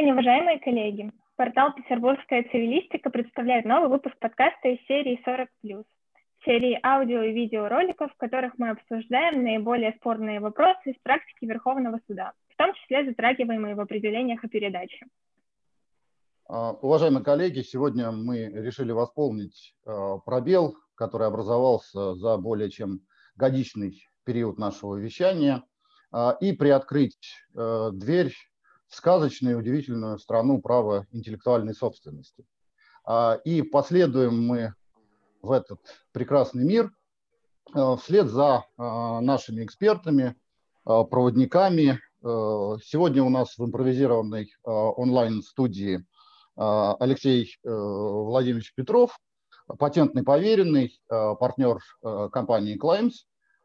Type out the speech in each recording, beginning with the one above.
день, уважаемые коллеги! Портал «Петербургская цивилистика» представляет новый выпуск подкаста из серии «40+,» серии аудио и видеороликов, в которых мы обсуждаем наиболее спорные вопросы из практики Верховного суда, в том числе затрагиваемые в определениях о передаче. А, уважаемые коллеги, сегодня мы решили восполнить а, пробел, который образовался за более чем годичный период нашего вещания, а, и приоткрыть дверь сказочную и удивительную страну права интеллектуальной собственности. А, и последуем мы в этот прекрасный мир а, вслед за а, нашими экспертами, проводниками. Сегодня у нас в импровизированной онлайн-студии Алексей Владимирович Петров, патентный поверенный, партнер компании Claims,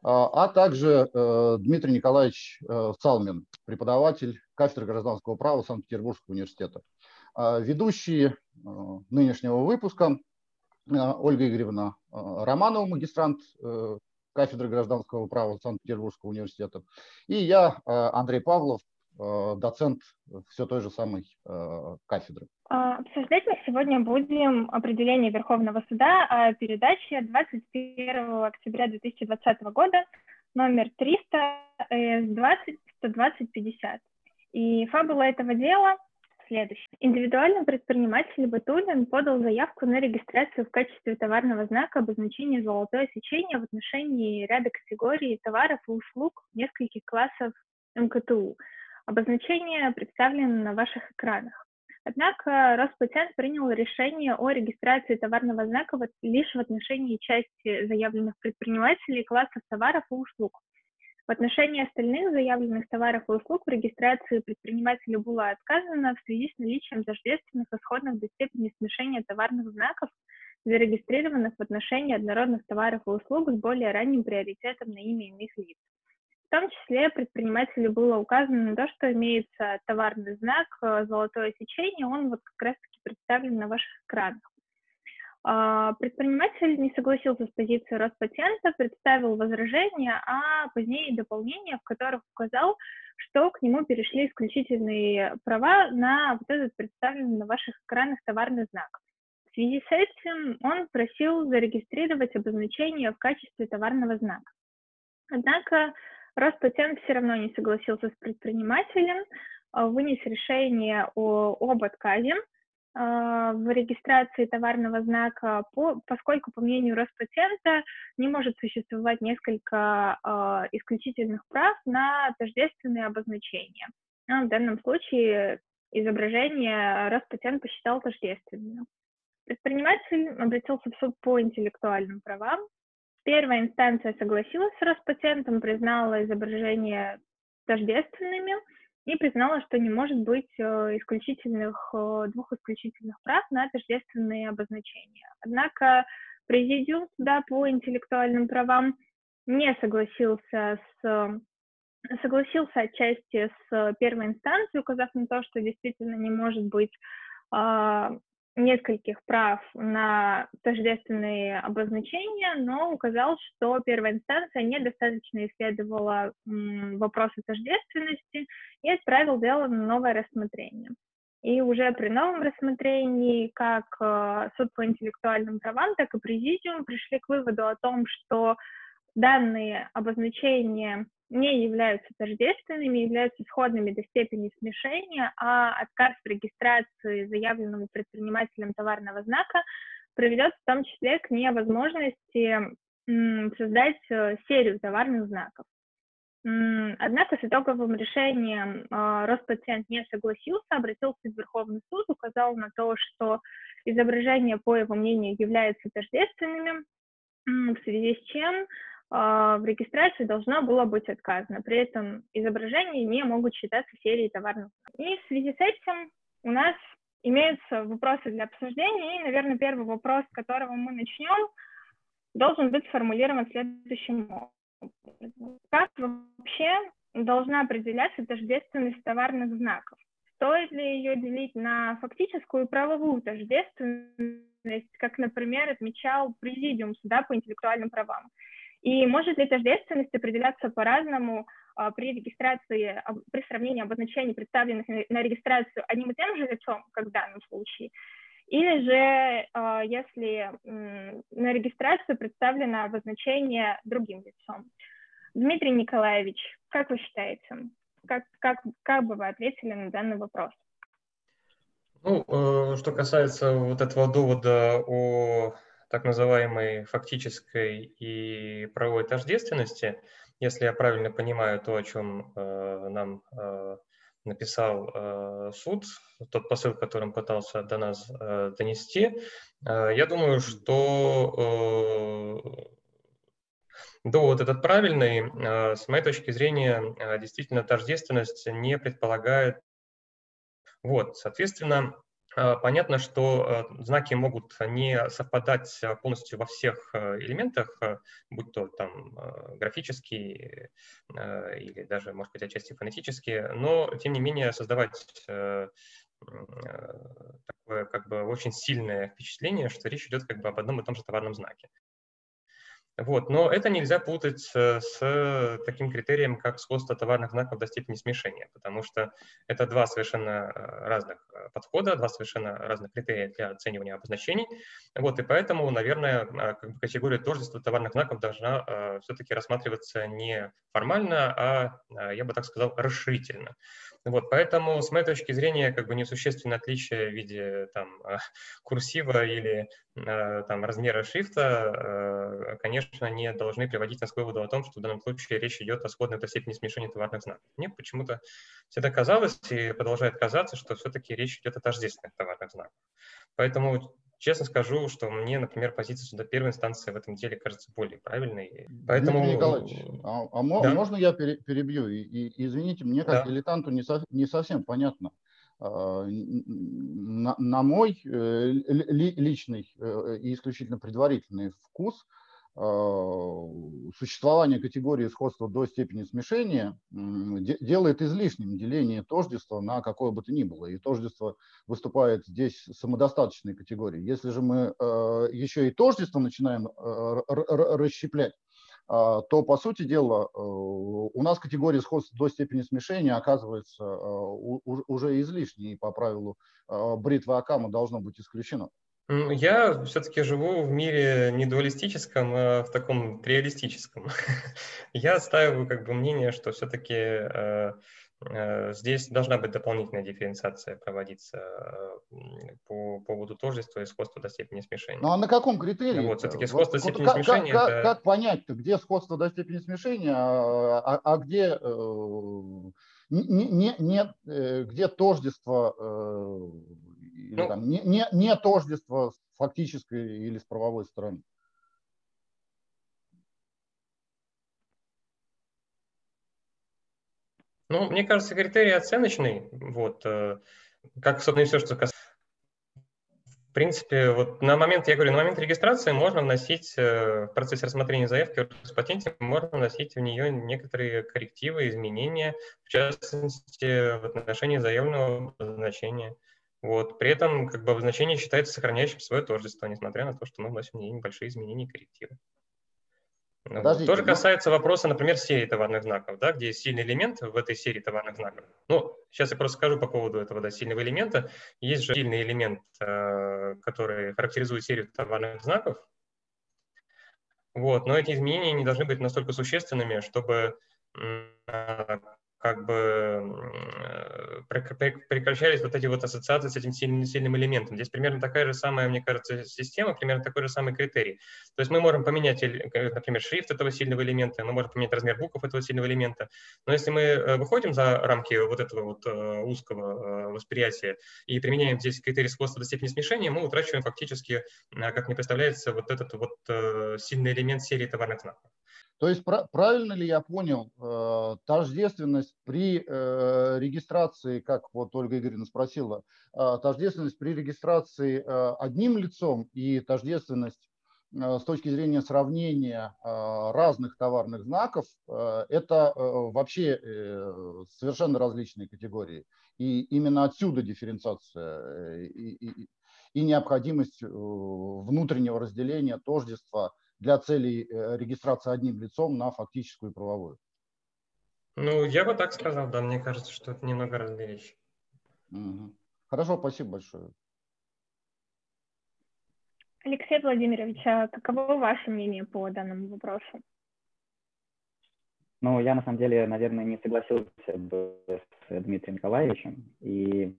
а также Дмитрий Николаевич Салмин, преподаватель кафедры гражданского права Санкт-Петербургского университета. А, ведущие а, нынешнего выпуска а, Ольга Игоревна Романова, магистрант э, кафедры гражданского права Санкт-Петербургского университета, и я, Андрей Павлов, доцент все той же самой кафедры. Обсуждать мы сегодня будем определение Верховного суда о передаче 21 октября 2020 года номер 300 с 20 120 50. И фабула этого дела следующая. Индивидуальный предприниматель Батулин подал заявку на регистрацию в качестве товарного знака обозначения «золотое сечение» в отношении ряда категорий товаров и услуг нескольких классов МКТУ. Обозначение представлено на ваших экранах. Однако Роспатент принял решение о регистрации товарного знака лишь в отношении части заявленных предпринимателей классов товаров и услуг – в отношении остальных заявленных товаров и услуг в регистрации предпринимателю было отказано в связи с наличием тождественных исходных до степени смешения товарных знаков, зарегистрированных в отношении однородных товаров и услуг с более ранним приоритетом на имя иных лиц. В том числе предпринимателю было указано на то, что имеется товарный знак э, «Золотое сечение», он вот как раз-таки представлен на ваших экранах. А, предприниматель не согласился с позицией Роспатента, представил возражения, а позднее дополнения, в которых указал, что к нему перешли исключительные права на вот этот представленный на ваших экранах товарный знак. В связи с этим он просил зарегистрировать обозначение в качестве товарного знака. Однако Роспатент все равно не согласился с предпринимателем, а, вынес решение о, об отказе, а, в регистрации товарного знака, по, поскольку, по мнению Роспатента, не может существовать несколько э, исключительных прав на тождественные обозначения. Ну, в данном случае изображение Роспатент посчитал тождественным. Предприниматель обратился в суд по интеллектуальным правам. Первая инстанция согласилась с Роспатентом, признала изображение тождественными – и признала, что не может быть э, исключительных, э, двух исключительных прав на тождественные обозначения. Однако Президиум суда по интеллектуальным правам не согласился с согласился отчасти с первой инстанцией, указав на то, что действительно не может быть а, нескольких прав на тождественные обозначения, но указал, что первая инстанция недостаточно исследовала вопросы тождественности и отправил дело на новое рассмотрение. И уже при новом рассмотрении как э, суд по интеллектуальным правам, так и президиум пришли к выводу о том, что данные обозначения не являются тождественными, являются сходными до степени смешения, а отказ в регистрации заявленного предпринимателем товарного знака приведет в том числе к невозможности создать э, серию товарных знаков. Однако с итоговым решением э, Роспациент не согласился, обратился в Верховный суд, указал на то, что изображения, по его мнению, являются тождественными, в связи с чем в регистрации должно было быть отказано. При этом изображения не могут считаться серией товарных. И в связи с этим у нас имеются вопросы для обсуждения. И, наверное, первый вопрос, с которого мы начнем, должен быть сформулирован следующим образом. Как вообще должна определяться тождественность товарных знаков? Стоит ли ее делить на фактическую и правовую тождественность, как, например, отмечал Президиум суда по интеллектуальным правам? И может ли тождественность определяться по-разному а, при регистрации, при сравнении обозначений, представленных на регистрацию одним и тем же лицом, как в данном случае, или же, а, если на регистрацию представлено обозначение другим лицом. Дмитрий Николаевич, как вы считаете, как, как, как бы вы ответили на данный вопрос? Ну, э, что касается вот этого довода о так называемой фактической и правовой тождественности, если я правильно понимаю то, о чем э, нам э, написал э, суд, тот посыл, которым пытался до нас э, донести, э, я думаю, что э, довод этот правильный. Э, с моей точки зрения, э, действительно, тождественность не предполагает. Вот, соответственно, понятно, что э, знаки могут не совпадать э, полностью во всех э, элементах, будь то там графические или даже, может быть, отчасти фонетические, но, тем не менее, создавать такое как бы очень сильное впечатление, что речь идет как бы об одном и том же товарном знаке. Вот, но это нельзя путать э, с таким критерием, как сходство товарных знаков до степени смешения, потому что это два совершенно э, разных э, подхода, два совершенно разных критерия для оценивания обозначений. Вот, и поэтому, наверное, бы категория тождества товарных знаков должна все-таки рассматриваться не формально, а, я бы так сказал, расширительно. Вот, поэтому, с моей точки зрения, как бы несущественное отличие в виде там, курсива или там, размера шрифта, конечно, не должны приводить нас к выводу о том, что в данном случае речь идет о сходной до степени смешения товарных знаков. Мне почему-то всегда казалось и продолжает казаться, что все-таки речь идет о тождественных товарных знаках. Поэтому честно скажу, что мне, например, позиция суда первой инстанции в этом деле кажется более правильной. Поэтому... Дмитрий Николаевич, а, а да? можно я перебью? И, и, извините, мне как да. дилетанту не, со, не совсем понятно. А, на, на мой э, личный э, и исключительно предварительный вкус – существование категории сходства до степени смешения делает излишним деление тождества на какое бы то ни было. И тождество выступает здесь самодостаточной категорией. Если же мы э, еще и тождество начинаем э, расщеплять, то, по сути дела, у нас категория сходства до степени смешения оказывается уже излишней, и по правилу бритвы Акама должно быть исключено. Я все-таки живу в мире не дуалистическом, а в таком триалистическом. Я отстаиваю как бы мнение, что все-таки э, э, здесь должна быть дополнительная дифференциация проводиться э, по поводу тождества и сходства до степени смешения. Ну а на каком критерии? Вот все-таки сходство вот, до степени как, смешения. Как, это... как понять, где сходство до степени смешения, а, а, а где не, не, не, где тождество или ну, там, не, не, не тождество с фактической или с правовой стороны. Ну, мне кажется, критерий оценочный. Вот, э, как, собственно, и все, что касается в принципе, вот на момент, я говорю, на момент регистрации можно вносить э, в процессе рассмотрения заявки о патенте, можно вносить в нее некоторые коррективы, изменения, в частности, в отношении заявленного обозначения. Вот. При этом как бы обозначение считается сохраняющим свое тождество, несмотря на то, что мы вносим небольшие изменения и коррективы. Ну вот. Тоже касается вопроса, например, серии товарных знаков, да, где есть сильный элемент в этой серии товарных знаков. Ну, сейчас я просто скажу по поводу этого да, сильного элемента. Есть же сильный элемент, э, который характеризует серию товарных знаков. Вот, но эти изменения не должны быть настолько существенными, чтобы как бы э, прекращались вот эти вот ассоциации с этим сильным, сильным элементом. Здесь примерно такая же самая, мне кажется, система, примерно такой же самый критерий. То есть мы можем поменять, например, шрифт этого сильного элемента, мы можем поменять размер букв этого сильного элемента, но если мы э, выходим за рамки вот этого вот э, узкого восприятия и применяем здесь критерий сходства до степени смешения, мы утрачиваем фактически, как мне представляется, вот этот вот сильный элемент серии товарных знаков. То есть правильно ли я понял, э, тождественность при э, регистрации, как вот Ольга Игоревна спросила, э, тождественность при регистрации одним лицом и тождественность с точки зрения сравнения разных товарных знаков, это вообще совершенно различные категории. И именно отсюда дифференциация и, и, и необходимость внутреннего разделения тождества – для целей э, регистрации одним лицом на фактическую и правовую. Ну, я бы так сказал, да, мне кажется, что это немного разные вещи. Угу. Хорошо, спасибо большое. Алексей Владимирович, а каково ваше мнение по данному вопросу? Ну, я на самом деле, наверное, не согласился бы с Дмитрием Николаевичем. И,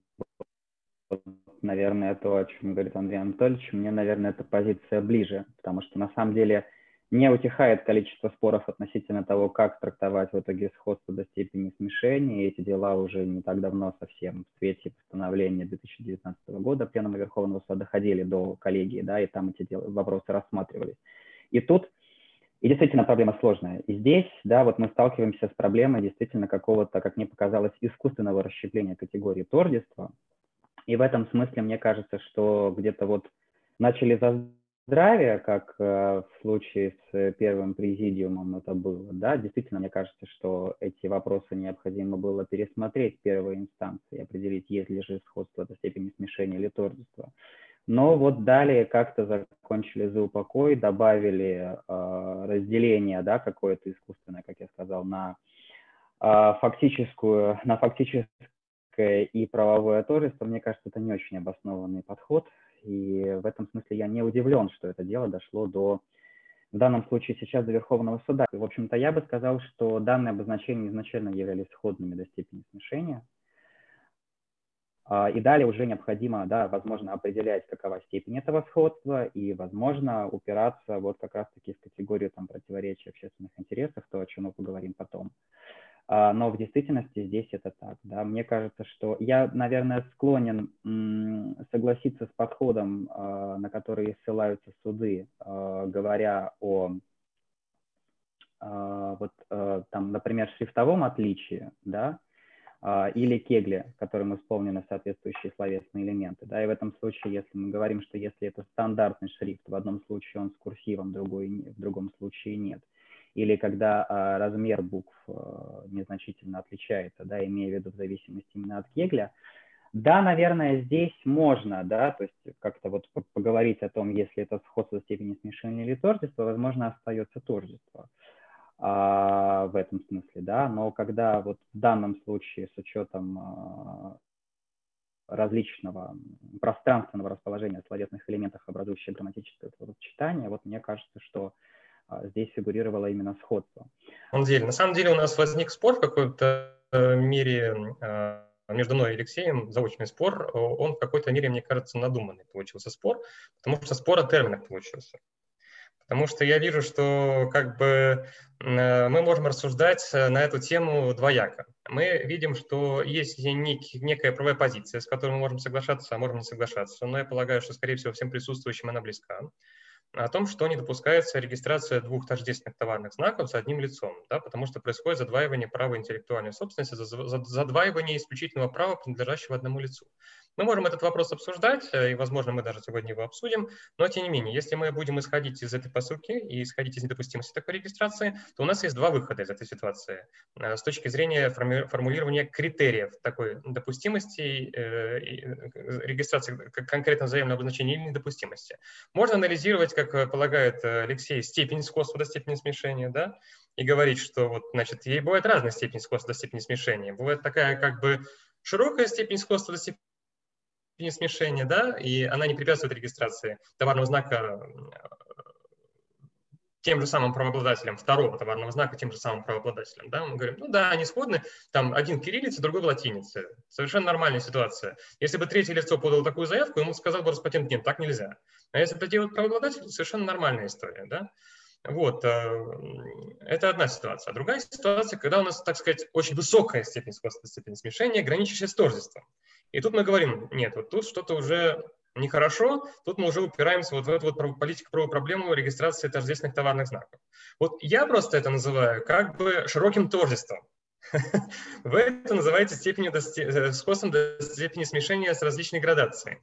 наверное, то, о чем говорит Андрей Анатольевич, мне, наверное, эта позиция ближе, потому что на самом деле не утихает количество споров относительно того, как трактовать в итоге сходство до степени смешения. И эти дела уже не так давно совсем в свете постановления 2019 года Пленума Верховного Суда доходили до коллегии, да, и там эти дела, вопросы рассматривались. И тут и действительно проблема сложная. И здесь, да, вот мы сталкиваемся с проблемой действительно какого-то, как мне показалось, искусственного расщепления категории тождества. И в этом смысле мне кажется, что где-то вот начали за здравие, как э, в случае с первым президиумом это было, да, действительно, мне кажется, что эти вопросы необходимо было пересмотреть первой инстанции, определить, есть ли же сходство до степени смешения или тождества. Но вот далее как-то закончили за упокой, добавили э, разделение, да, какое-то искусственное, как я сказал, на э, фактическую, на фактическое и правовое тождество. Мне кажется, это не очень обоснованный подход. И в этом смысле я не удивлен, что это дело дошло до, в данном случае сейчас до Верховного суда. В общем-то, я бы сказал, что данные обозначения изначально являлись сходными до степени смешения. А, и далее уже необходимо, да, возможно, определять, какова степень этого сходства, и, возможно, упираться вот как раз-таки в категорию там, противоречия общественных интересов, то, о чем мы поговорим потом. А, но в действительности здесь это так. Да. Мне кажется, что я, наверное, склонен согласиться с подходом, а, на который ссылаются суды, говоря о вот там, например, шрифтовом отличии, да, а, или кегли, которым исполнены соответствующие словесные элементы. Да, и в этом случае, если мы говорим, что если это стандартный шрифт, в одном случае он с курсивом, другой, в другом случае нет. Или когда а, размер букв а, незначительно отличается, да, имея в виду в зависимости именно от кегля, да, наверное, здесь можно, да, то есть как-то вот поговорить о том, если это сходство степени смешения или тождества, возможно, остается тождество а, в этом смысле, да, но когда вот в данном случае с учетом а, различного пространственного расположения словесных элементов, образующих грамматическое сочетание, вот мне кажется, что здесь фигурировало именно сходство. На самом деле, на самом деле у нас возник спор в какой-то э, мере а, между мной и Алексеем, заочный спор, он в какой-то мере, мне кажется, надуманный получился спор, потому что спор о терминах получился. Потому что я вижу, что как бы э, мы можем рассуждать э, на эту тему двояко. Мы видим, что есть некая правая позиция, с которой мы можем соглашаться, а можем не соглашаться. Но я полагаю, что, скорее всего, всем присутствующим она близка о том, что не допускается регистрация двух тождественных товарных знаков с одним лицом, да, потому что происходит задваивание права интеллектуальной собственности, задваивание исключительного права, принадлежащего одному лицу. Мы можем этот вопрос обсуждать, э, и, возможно, мы даже сегодня его обсудим, но, тем не менее, если мы будем исходить из этой посылки и исходить из недопустимости такой регистрации, то у нас есть два выхода из этой ситуации э, с точки зрения формулирования критериев такой допустимости, э, регистрации конкретно взаимного обозначения или недопустимости. Можно анализировать, как полагает Алексей, степень сходства до степени смешения, да, и говорить, что вот, значит, ей бывает разная степень сходства до степени смешения. Бывает такая как бы широкая степень сходства до степени смешения, да, и она не препятствует регистрации товарного знака тем же самым правообладателем второго товарного знака, тем же самым правообладателем. Да? Мы говорим, ну да, они сходны, там один кириллица, другой в латинице. Совершенно нормальная ситуация. Если бы третье лицо подало такую заявку, ему сказал бы Роспатент, нет, так нельзя. А если это делает правообладатель, совершенно нормальная история. Да? Вот, э, это одна ситуация. А другая ситуация, когда у нас, так сказать, очень высокая степень сходства, степень смешения, граничащая с тождеством. И тут мы говорим, нет, вот тут что-то уже нехорошо, тут мы уже упираемся вот в эту вот политико-правовую проблему регистрации тождественных товарных знаков. Вот я просто это называю как бы широким тождеством. Вы это называете степенью э, сходством до степени смешения с различной градацией.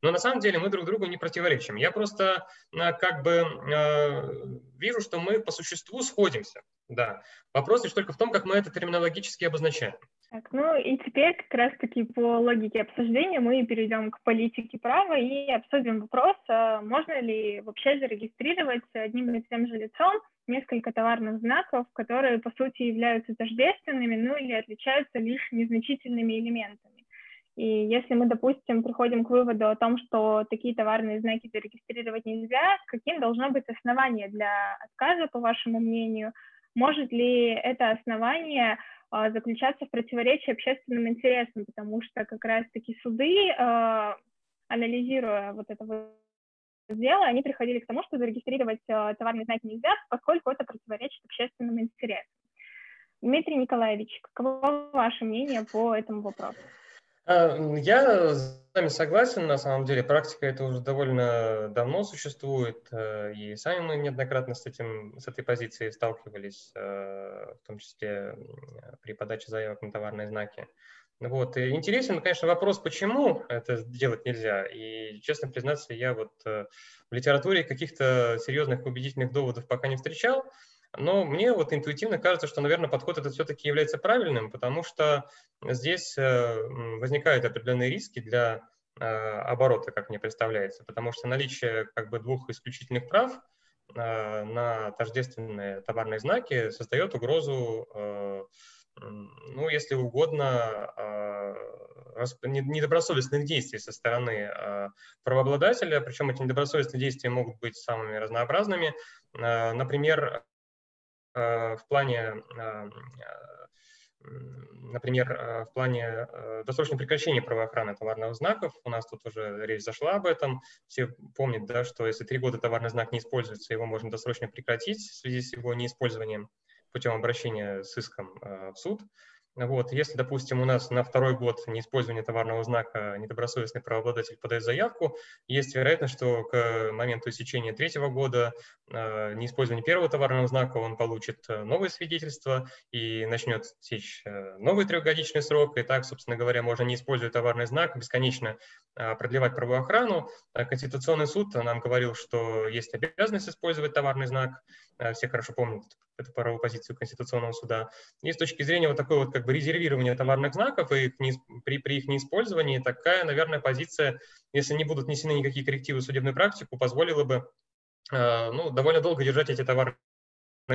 Но на самом деле мы друг другу не противоречим. Я просто э, как бы э, вижу, что мы по существу сходимся. Да. Вопрос лишь только в том, как мы это терминологически обозначаем. Так, ну и теперь как раз-таки по логике обсуждения мы перейдем к политике права и обсудим вопрос, а можно ли вообще зарегистрировать одним и тем же лицом несколько товарных знаков, которые по сути являются тождественными, ну или отличаются лишь незначительными элементами. И если мы, допустим, приходим к выводу о том, что такие товарные знаки зарегистрировать нельзя, каким должно быть основание для отказа, по вашему мнению? Может ли это основание заключаться в противоречии общественным интересам, потому что как раз-таки суды, а, анализируя вот это вот дело, они приходили к тому, что зарегистрировать а, товарные знаки нельзя, поскольку это противоречит общественным интересам. Дмитрий Николаевич, каково ваше мнение по этому вопросу? Я с вами согласен, на самом деле, практика это уже довольно давно существует, э, и сами мы неоднократно с, этим, с этой позицией сталкивались, э, в том числе при подаче заявок на товарные знаки. Вот. И интересен, конечно, вопрос, почему это делать нельзя. И, честно признаться, я вот э, в литературе каких-то серьезных убедительных доводов пока не встречал. Но мне вот интуитивно кажется, что, наверное, подход этот все-таки является правильным, потому что здесь э, возникают определенные риски для э, оборота, как мне представляется, потому что наличие как бы двух исключительных прав э, на тождественные товарные знаки создает угрозу, ну, если угодно, недобросовестных действий со стороны правообладателя, причем эти недобросовестные действия могут быть самыми разнообразными. Например, в плане э, например, э, в плане досрочного прекращения правоохраны товарных знаков, у нас тут уже речь зашла об этом, все помнят, да, что если три года товарный знак не используется, его можно досрочно прекратить в связи с его неиспользованием путем обращения с иском в суд. Вот, если, допустим, у нас на второй год неиспользования товарного знака недобросовестный правообладатель подает заявку, есть вероятность, что к моменту истечения третьего года э, неиспользования первого товарного знака он получит э, новое свидетельство и начнет течь э, новый трехгодичный срок. И так, собственно говоря, можно не используя товарный знак, бесконечно э, продлевать правоохрану. Конституционный суд нам говорил, что есть обязанность использовать товарный знак. Все хорошо помнят эту правовую позицию Конституционного суда. И с точки зрения вот такой вот как бы резервирования товарных знаков и их не, при, при их неиспользовании, такая, наверное, позиция, если не будут внесены никакие коррективы в судебную практику, позволила бы э, ну, довольно долго держать эти товары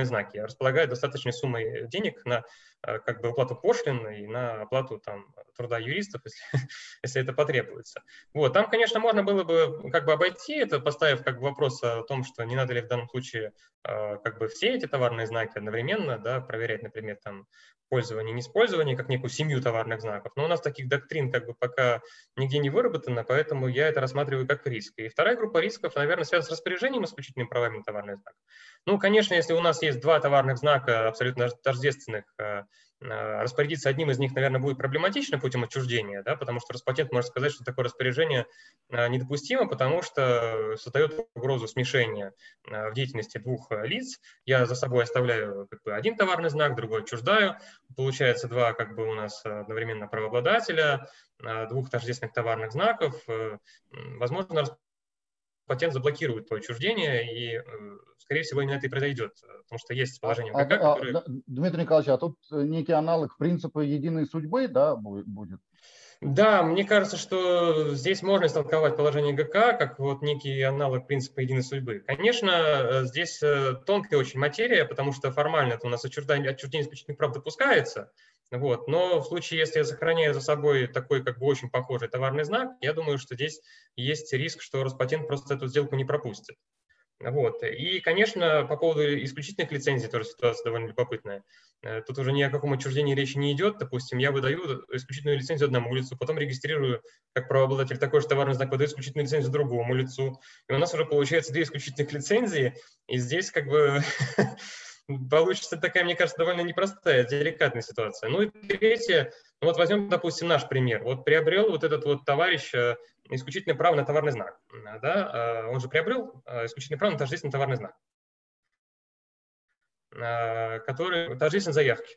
знаки, располагают достаточной суммой денег на э, как бы оплату пошлин и на оплату там, труда юристов, если, если это потребуется. Вот. Там, конечно, можно было бы как бы обойти это, поставив как бы вопрос о том, что не надо ли в данном случае э, как бы все эти товарные знаки одновременно да, проверять, например, там, пользование, неиспользование, как некую семью товарных знаков. Но у нас таких доктрин как бы пока нигде не выработано, поэтому я это рассматриваю как риск. И вторая группа рисков, наверное, связана с распоряжением исключительными правами на товарный знак. Ну, конечно, если у нас есть два товарных знака абсолютно тождественных, э, распорядиться одним из них, наверное, будет проблематично путем отчуждения, да, потому что Роспатент может сказать, что такое распоряжение э, недопустимо, потому что создает угрозу смешения в деятельности двух лиц. Я за собой оставляю как бы, один товарный знак, другой отчуждаю. Получается два как бы у нас одновременно правообладателя, двух тождественных товарных знаков. Возможно, патент заблокирует то отчуждение, и, э, скорее всего, именно это и произойдет, потому что есть положение в ГК, а, а. Дмитрий Николаевич, а тут э, некий аналог принципа единой судьбы да, будет? Да, мне кажется, что здесь можно истолковать положение ГК как вот некий аналог принципа единой судьбы. Конечно, э, здесь тонкая очень материя, потому что формально это у нас отчуждение, отчуждение исключительных прав допускается, вот. Но в случае, если я сохраняю за собой такой как бы очень похожий товарный знак, я думаю, что здесь есть риск, что Роспатент просто эту сделку не пропустит. Вот. И, конечно, по поводу исключительных лицензий тоже ситуация довольно любопытная. Э, тут уже ни о каком отчуждении речи не идет. Допустим, я выдаю исключительную лицензию одному лицу, потом регистрирую как правообладатель такой же товарный знак, выдаю исключительную лицензию другому лицу. И у нас уже получается две исключительных лицензии. И здесь как бы получится такая, мне кажется, довольно непростая, деликатная ситуация. Ну и третье, ну вот возьмем, допустим, наш пример. Вот приобрел вот этот вот товарищ э, исключительное право на товарный знак. Да? Э, он же приобрел э, исключительное право на тождественный товарный знак, который тождествен заявки.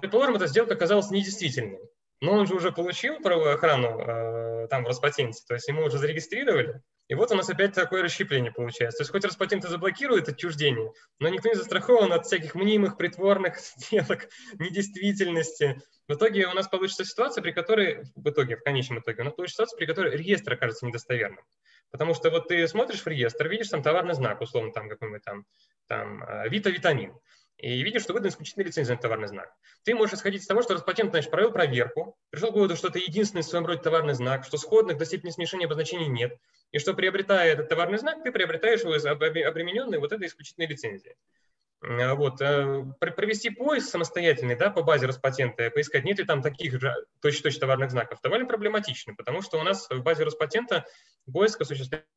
Предположим, эта сделка оказалась недействительной. Но он же уже получил правовую охрану э, там в Роспатенте, то есть ему уже зарегистрировали, И вот у нас опять такое расщепление получается. То есть хоть Роспатент и заблокирует отчуждение, но никто не застрахован от всяких мнимых, притворных сделок, недействительности. В итоге у нас получится ситуация, при которой, в итоге, в конечном итоге, у нас получится ситуация, при которой реестр окажется недостоверным. Потому что вот ты смотришь в реестр, видишь там товарный знак, условно, там какой-нибудь там, там э, Вита-витамин и видишь, что выдан исключительная лицензия на товарный знак. Ты можешь исходить из того, что Роспатент, значит, провел проверку, пришел к выводу, что это единственный в своем роде товарный знак, что сходных до степени смешения обозначений нет, и что, приобретая этот товарный знак, ты приобретаешь его обремененный вот этой исключительной лицензией. А вот. Э, провести поиск самостоятельный да, по базе Роспатента, поискать, нет ли там таких же точно-точно товарных знаков, довольно проблематично, потому что у нас в базе Роспатента поиск осуществляется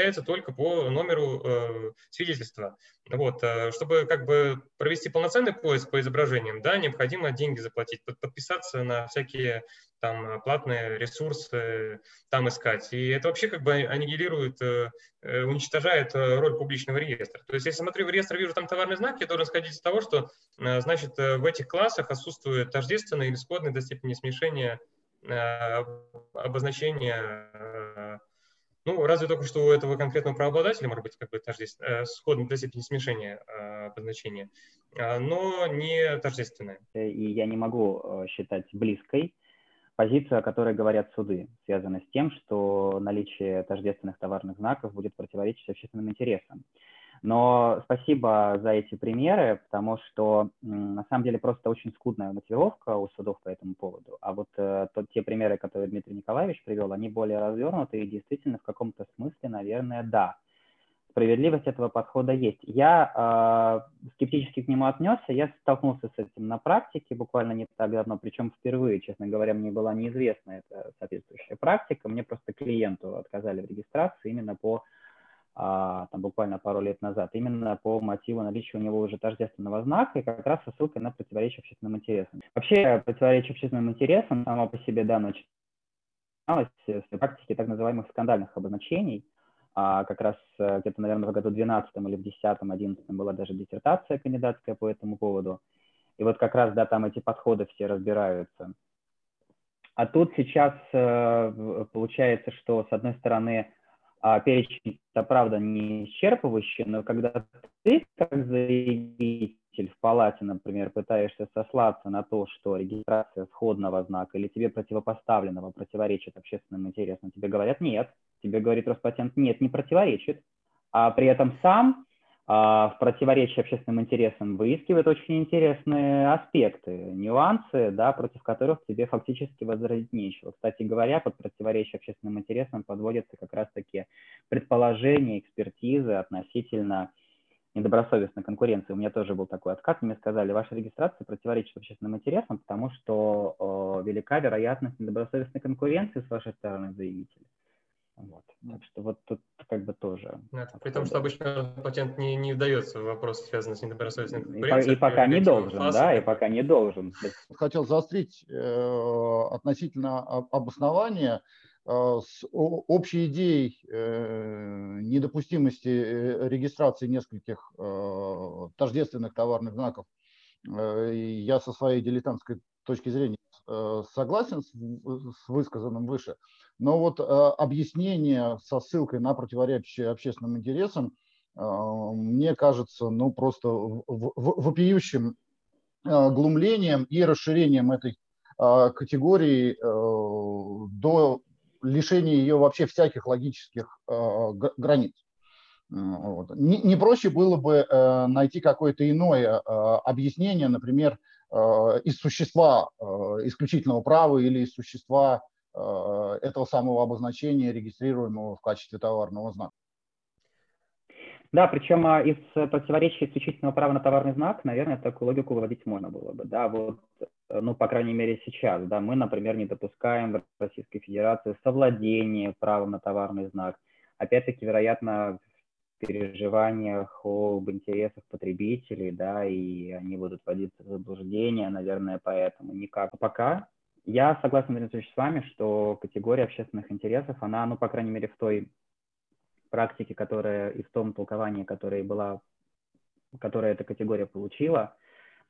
осуществляется только по номеру э, свидетельства. Вот, э, чтобы как бы провести полноценный поиск по изображениям, да, необходимо деньги заплатить, подписаться на всякие там платные ресурсы, там искать. И это вообще как бы аннигилирует, э, э уничтожает э, роль публичного реестра. То есть, если смотрю в реестр, вижу там товарный знак, я должен сходить из того, что, э, значит, в этих классах отсутствует тождественное или сходное до степени смешения обозначения ну, разве только что у этого конкретного правообладателя может быть как бы тождественно, э, сходное до степени смешения э, обозначения, э, но не тождественное. И я не могу э, считать близкой позицию, о которой говорят суды, связанная с тем, что наличие тождественных товарных знаков будет противоречить общественным интересам. Но спасибо за эти примеры, потому что на самом деле просто очень скудная мотивировка у судов по этому поводу. А вот э, то, те примеры, которые Дмитрий Николаевич привел, они более развернуты и действительно в каком-то смысле, наверное, да. Справедливость этого подхода есть. Я э, скептически к нему отнесся, я столкнулся с этим на практике буквально не так давно, причем впервые, честно говоря, мне была неизвестна эта соответствующая практика. Мне просто клиенту отказали в регистрации именно по а, там, буквально пару лет назад, именно по мотиву наличия у него уже тождественного знака и как раз со ссылкой на противоречие общественным интересам. Вообще, противоречие общественным интересам само по себе, да, начиналось с практики так называемых скандальных обозначений, а как раз э, где-то, наверное, в году 12 или в 10 11 была даже диссертация кандидатская по этому поводу. И вот как раз, да, там эти подходы все разбираются. А тут сейчас э, получается, что, с одной стороны, а, перечень, правда не исчерпывающий, но когда ты как заявитель в палате, например, пытаешься сослаться на то, что регистрация сходного знака или тебе противопоставленного противоречит общественным интересам, тебе говорят нет, тебе говорит Роспатент нет, не противоречит, а при этом сам в противоречии общественным интересам выискивает очень интересные аспекты, нюансы, да, против которых тебе фактически возразить нечего. Кстати говоря, под противоречие общественным интересам подводятся как раз-таки предположения, экспертизы относительно недобросовестной конкуренции. У меня тоже был такой отказ, мне сказали, ваша регистрация противоречит общественным интересам, потому что э, велика вероятность недобросовестной конкуренции с вашей стороны заявителя. Вот. Так что вот тут как бы тоже. Да, при том, что обычно патент не, не вдается в вопросы, связанные с недобросовестной конкуренцией. И, и пока не должен, класса, да, и пока не должен. Хотел заострить э, относительно обоснования э, с общей идеей э, недопустимости э, регистрации нескольких э, тождественных товарных знаков. Э, я со своей дилетантской точки зрения согласен с, высказанным выше. Но вот э, объяснение со ссылкой на противоречие общественным интересам э, мне кажется, ну, просто вопиющим э, глумлением и расширением этой категории до лишения ее вообще всяких логических границ. Не проще было бы найти какое-то иное объяснение, например, из существа исключительного права или из существа Э, этого самого обозначения, регистрируемого в качестве товарного знака. Да, причем а, из противоречия исключительного права на товарный знак, наверное, такую логику выводить можно было бы. Да, вот, э, ну, по крайней мере, сейчас, да, мы, например, не допускаем в Российской Федерации совладение правом на товарный знак. Опять-таки, вероятно, переживаниях об интересах потребителей, да, и они будут вводиться в заблуждение, наверное, поэтому никак. Пока я согласен, Дмитрий с вами, что категория общественных интересов, она, ну, по крайней мере, в той практике, которая и в том толковании, которое была, которое эта категория получила,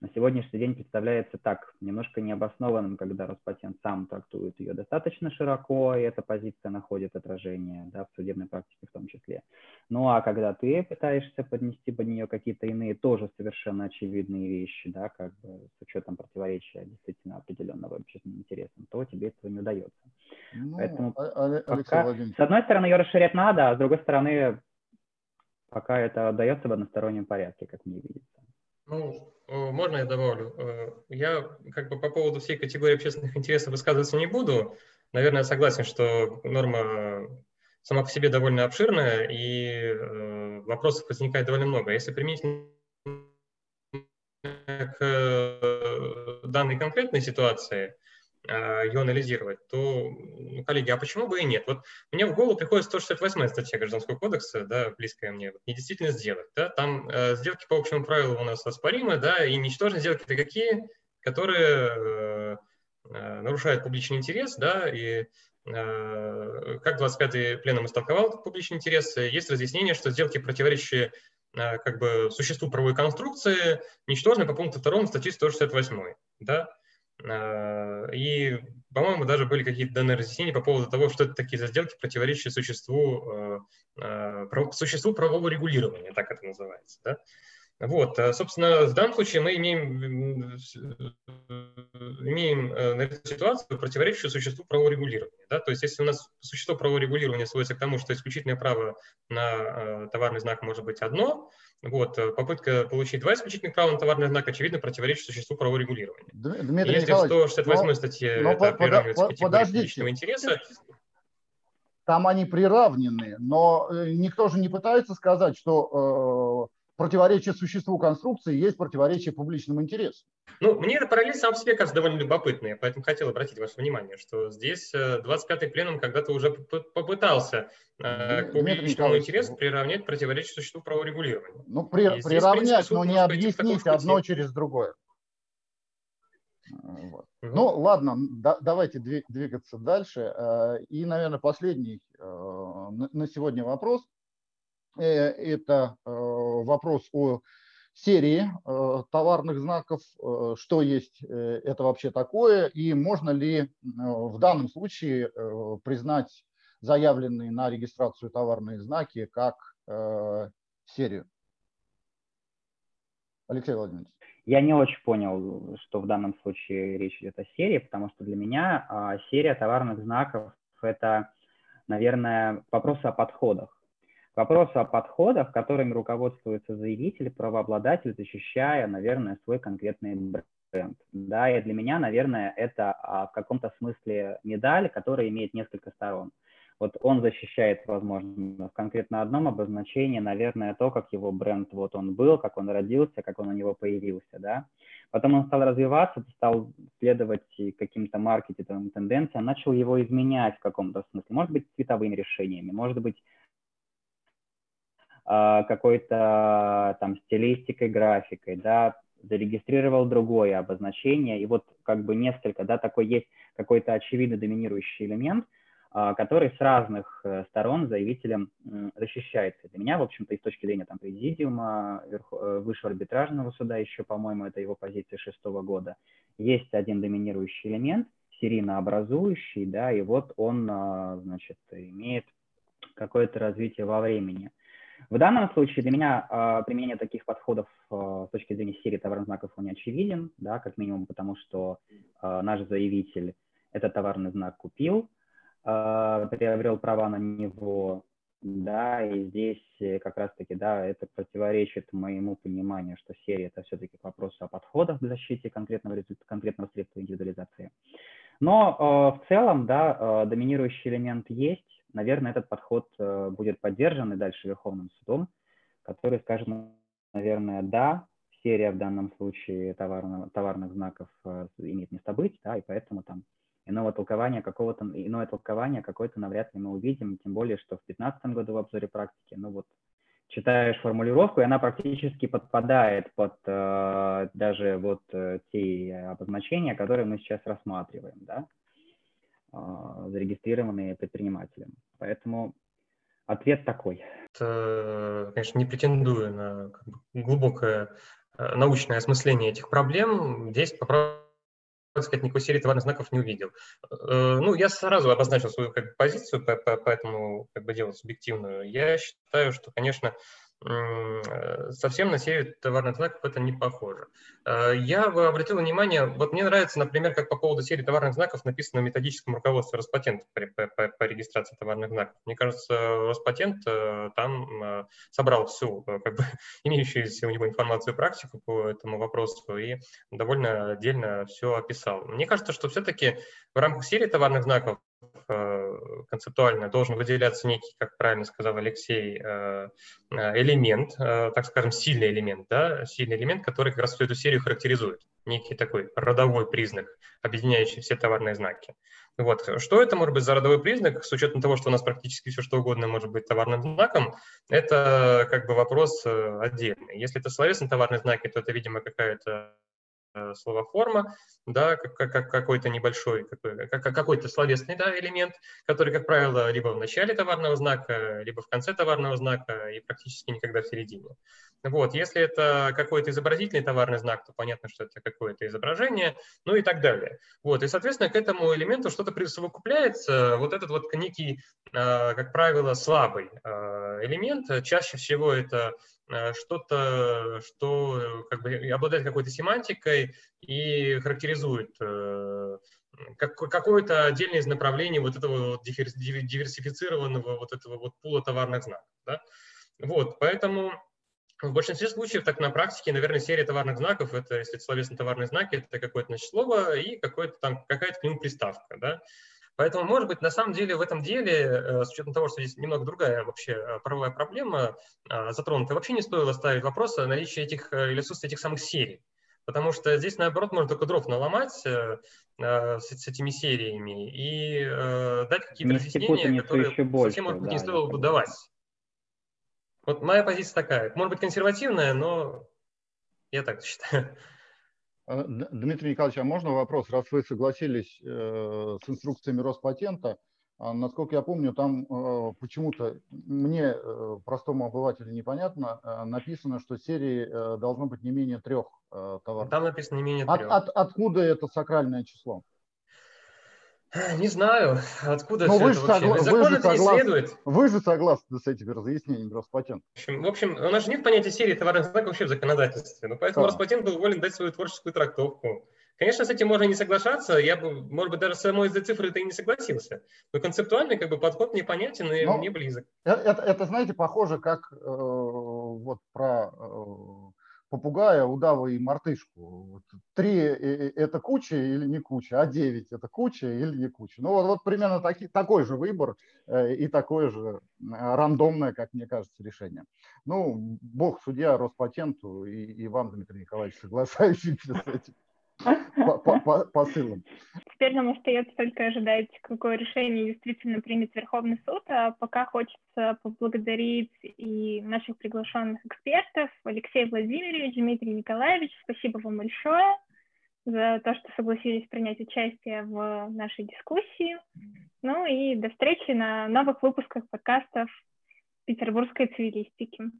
на сегодняшний день представляется так, немножко необоснованным, когда Роспатент сам трактует ее достаточно широко, и эта позиция находит отражение да, в судебной практике в том числе. Ну а когда ты пытаешься поднести под нее какие-то иные, тоже совершенно очевидные вещи, да, как бы с учетом противоречия действительно определенного общественным интересам, то тебе этого не удается. Ну, Поэтому а, пока, с одной стороны, ее расширять надо, а с другой стороны, пока это дается в одностороннем порядке, как мне видится. Ну, э, можно я добавлю? Э, я как бы по поводу всей категории общественных интересов высказываться не буду. Наверное, согласен, что норма сама по себе довольно обширная, и э, вопросов возникает довольно много. Если применить к данной конкретной ситуации, а, ее анализировать, то, коллеги, а почему бы и нет? Вот мне в голову приходит 168 статья Гражданского кодекса, да, близкая мне, вот, недействительно сделать, да, там э, сделки по общему правилу у нас оспоримы, да, и ничтожные сделки это какие, которые э, э, нарушают публичный интерес, да, и э, как 25-й пленум истолковал публичный интерес, есть разъяснение, что сделки, противоречащие э, как бы существу правовой конструкции, ничтожны по пункту 2 статьи 168, да, и, по-моему, даже были какие-то данные разъяснения по поводу того, что это такие за сделки, противоречащие существу, э, э, существу правового регулирования, так это называется. Да? Вот, собственно, в данном случае мы имеем, имеем ситуацию, противоречащую существу правового регулирования. Да? То есть, если у нас существо правового регулирования сводится к тому, что исключительное право на товарный знак может быть одно, вот, э, попытка получить два исключительных права на товарный знак, очевидно, противоречит существу правового регулирования. Дмитрий Если в 168 статье но, это приравнивается публичного интереса, там они приравнены, но э, никто же не пытается сказать, что э, противоречие существу конструкции есть противоречие публичному интересу. Ну, мне эта параллель сам по себе кажется довольно любопытной, поэтому хотел обратить ваше внимание, что здесь 25-й э, пленум когда-то уже попытался э, к публичному интересу приравнять противоречие существу праворегулирования. Ну, при, здесь, приравнять, принципе, но не объяснить одно через другое. Вот. Угу. Ну, ладно, да, давайте двигаться дальше. Э, и, наверное, последний на сегодня вопрос – Э, это э, вопрос о серии э, товарных знаков, что есть это вообще такое, и можно ли в данном случае признать заявленные на регистрацию товарные знаки как серию. Алексей Владимирович. Я не очень понял, что в данном случае речь идет о серии, потому что для меня а, серия товарных знаков – это, наверное, вопрос о подходах. Вопрос о подходах, которыми руководствуется заявитель, правообладатель, защищая, наверное, свой конкретный бренд. Да, и для меня, наверное, это а, в каком-то смысле медаль, которая имеет несколько сторон. Вот он защищает, возможно, в конкретно одном обозначении, наверное, то, как его бренд, вот он был, как он родился, как он у него появился, да. Потом он стал развиваться, стал следовать каким-то маркетинговым тенденциям, начал его изменять в каком-то смысле, может быть, цветовыми решениями, может быть, какой-то там стилистикой, графикой, да, зарегистрировал другое обозначение, и вот как бы несколько, да, такой есть какой-то очевидно доминирующий элемент, а, который с разных э, сторон заявителем защищается. Для меня, в общем-то, и с точки зрения там, президиума, э, высшего арбитражного суда, еще, по-моему, это его позиция шестого года, есть один доминирующий элемент, серийно образующий, да, и вот он, а, значит, имеет какое-то развитие во времени. В данном случае для меня э, применение таких подходов э, с точки зрения серии товарных знаков он не очевиден, да, как минимум потому, что э, наш заявитель этот товарный знак купил, э, приобрел права на него, да, и здесь как раз-таки, да, это противоречит моему пониманию, что серия это все-таки к вопросу о подходах к защите конкретного, конкретного средства индивидуализации. Но э, в целом, да, э, доминирующий элемент есть, наверное, этот подход э, будет поддержан и дальше Верховным судом, который скажет, наверное, да, серия в данном случае товарного, товарных знаков э, имеет место быть, да, и поэтому там иного толкования какого-то, иное толкование какое-то навряд ли мы увидим, тем более, что в 2015 году в обзоре практики, ну вот, читаешь формулировку, и она практически подпадает под э, даже вот э, те обозначения, которые мы сейчас рассматриваем, да, зарегистрированные предпринимателем. Поэтому ответ такой. Это, конечно, не претендую на как бы, глубокое научное осмысление этих проблем, здесь по сказать, никакой серии товарных знаков не увидел. Ну, я сразу обозначил свою как бы, позицию по, по, по этому как бы, делу субъективную. Я считаю, что, конечно, Э, совсем на серию товарных знаков это не похоже. Э, я бы обратил внимание, вот мне нравится, например, как по поводу серии товарных знаков написано в методическом руководстве Роспатента по, по, по регистрации товарных знаков. Мне кажется, Роспатент э, там собрал всю как бы, имеющуюся у него информацию и практику по этому вопросу и довольно отдельно все описал. Мне кажется, что все-таки в рамках серии товарных знаков Э, концептуально должен выделяться некий, как правильно сказал Алексей, э, э, элемент, так скажем, сильный элемент, да, сильный элемент, который как раз всю эту серию характеризует, некий такой родовой признак, объединяющий все товарные знаки. Вот. Что это может быть за родовой признак, с учетом того, что у нас практически все что угодно может быть товарным знаком, это как бы вопрос отдельный. Если это словесные товарные знаки, то это, видимо, какая-то Э, словоформа, да, как, как, какой-то небольшой, какой, какой-то словесный да, элемент, который, как правило, либо в начале товарного знака, либо в конце товарного знака и практически никогда в середине. Вот, если это какой-то изобразительный товарный знак, то понятно, что это какое-то изображение, ну и так далее. Вот, и, соответственно, к этому элементу что-то присовокупляется, вот этот вот некий, э, как правило, слабый э, элемент, чаще всего это Э, что-то, что как бы обладает какой-то семантикой и характеризует э, как, какое-то отдельное из направлений вот этого вот диверсифицированного вот этого вот пула товарных знаков. Да? Вот, поэтому в большинстве случаев, так на практике, наверное, серия товарных знаков, это, если это словесные товарные знаки, это какое-то значит, слово и какое-то там, какая-то к нему приставка. Да? Поэтому, может быть, на самом деле в этом деле, э, с учетом того, что здесь немного другая вообще э, правовая проблема э, затронута, вообще не стоило ставить вопрос о наличии этих или отсутствии этих самых серий. Потому что здесь, наоборот, можно только дров наломать с, с этими сериями и дать какие-то разъяснения, которые больше, совсем, может быть, да, не стоило бы давать. Вот моя позиция такая. Может быть, консервативная, но я так считаю. А, Дмитрий Николаевич, а можно вопрос? Раз вы согласились э, с инструкциями Роспатента, а, насколько я помню, там э, почему-то мне, э, простому обывателю, непонятно, написано, что серии должно быть не менее трех товаров. Там написано не менее трех. От, от, откуда это сакральное число? Не знаю, откуда Но все вы это вообще. Согла... Закон вы это согласны... не следует. Вы же согласны с этими разъяснениями Роспатента. В общем, в общем, у нас же нет понятия серии товарных знаков вообще в законодательстве. Но поэтому да. Роспатент был волен дать свою творческую трактовку. Конечно, с этим можно не соглашаться. Я бы, может быть, даже с самой из-за цифры это и не согласился. Но концептуальный как бы, подход непонятен и Но мне близок. Это, это, это, знаете, похоже, как э, вот про э, попугая, удава и мартышку. Три – это куча или не куча, а девять – это куча или не куча. Ну вот, вот примерно таки, такой же выбор э, и такое же э, рандомное, как мне кажется, решение. Ну, бог судья Роспатенту и, и вам, Дмитрий Николаевич, соглашающимся с этим посылом. Теперь нам остается только ожидать, какое решение действительно примет Верховный суд, а пока хочется поблагодарить и наших приглашенных экспертов, Алексей Владимирович, Дмитрий Николаевич, спасибо вам большое за то, что согласились принять участие в нашей дискуссии. Ну и до встречи на новых выпусках подкастов петербургской цивилистики.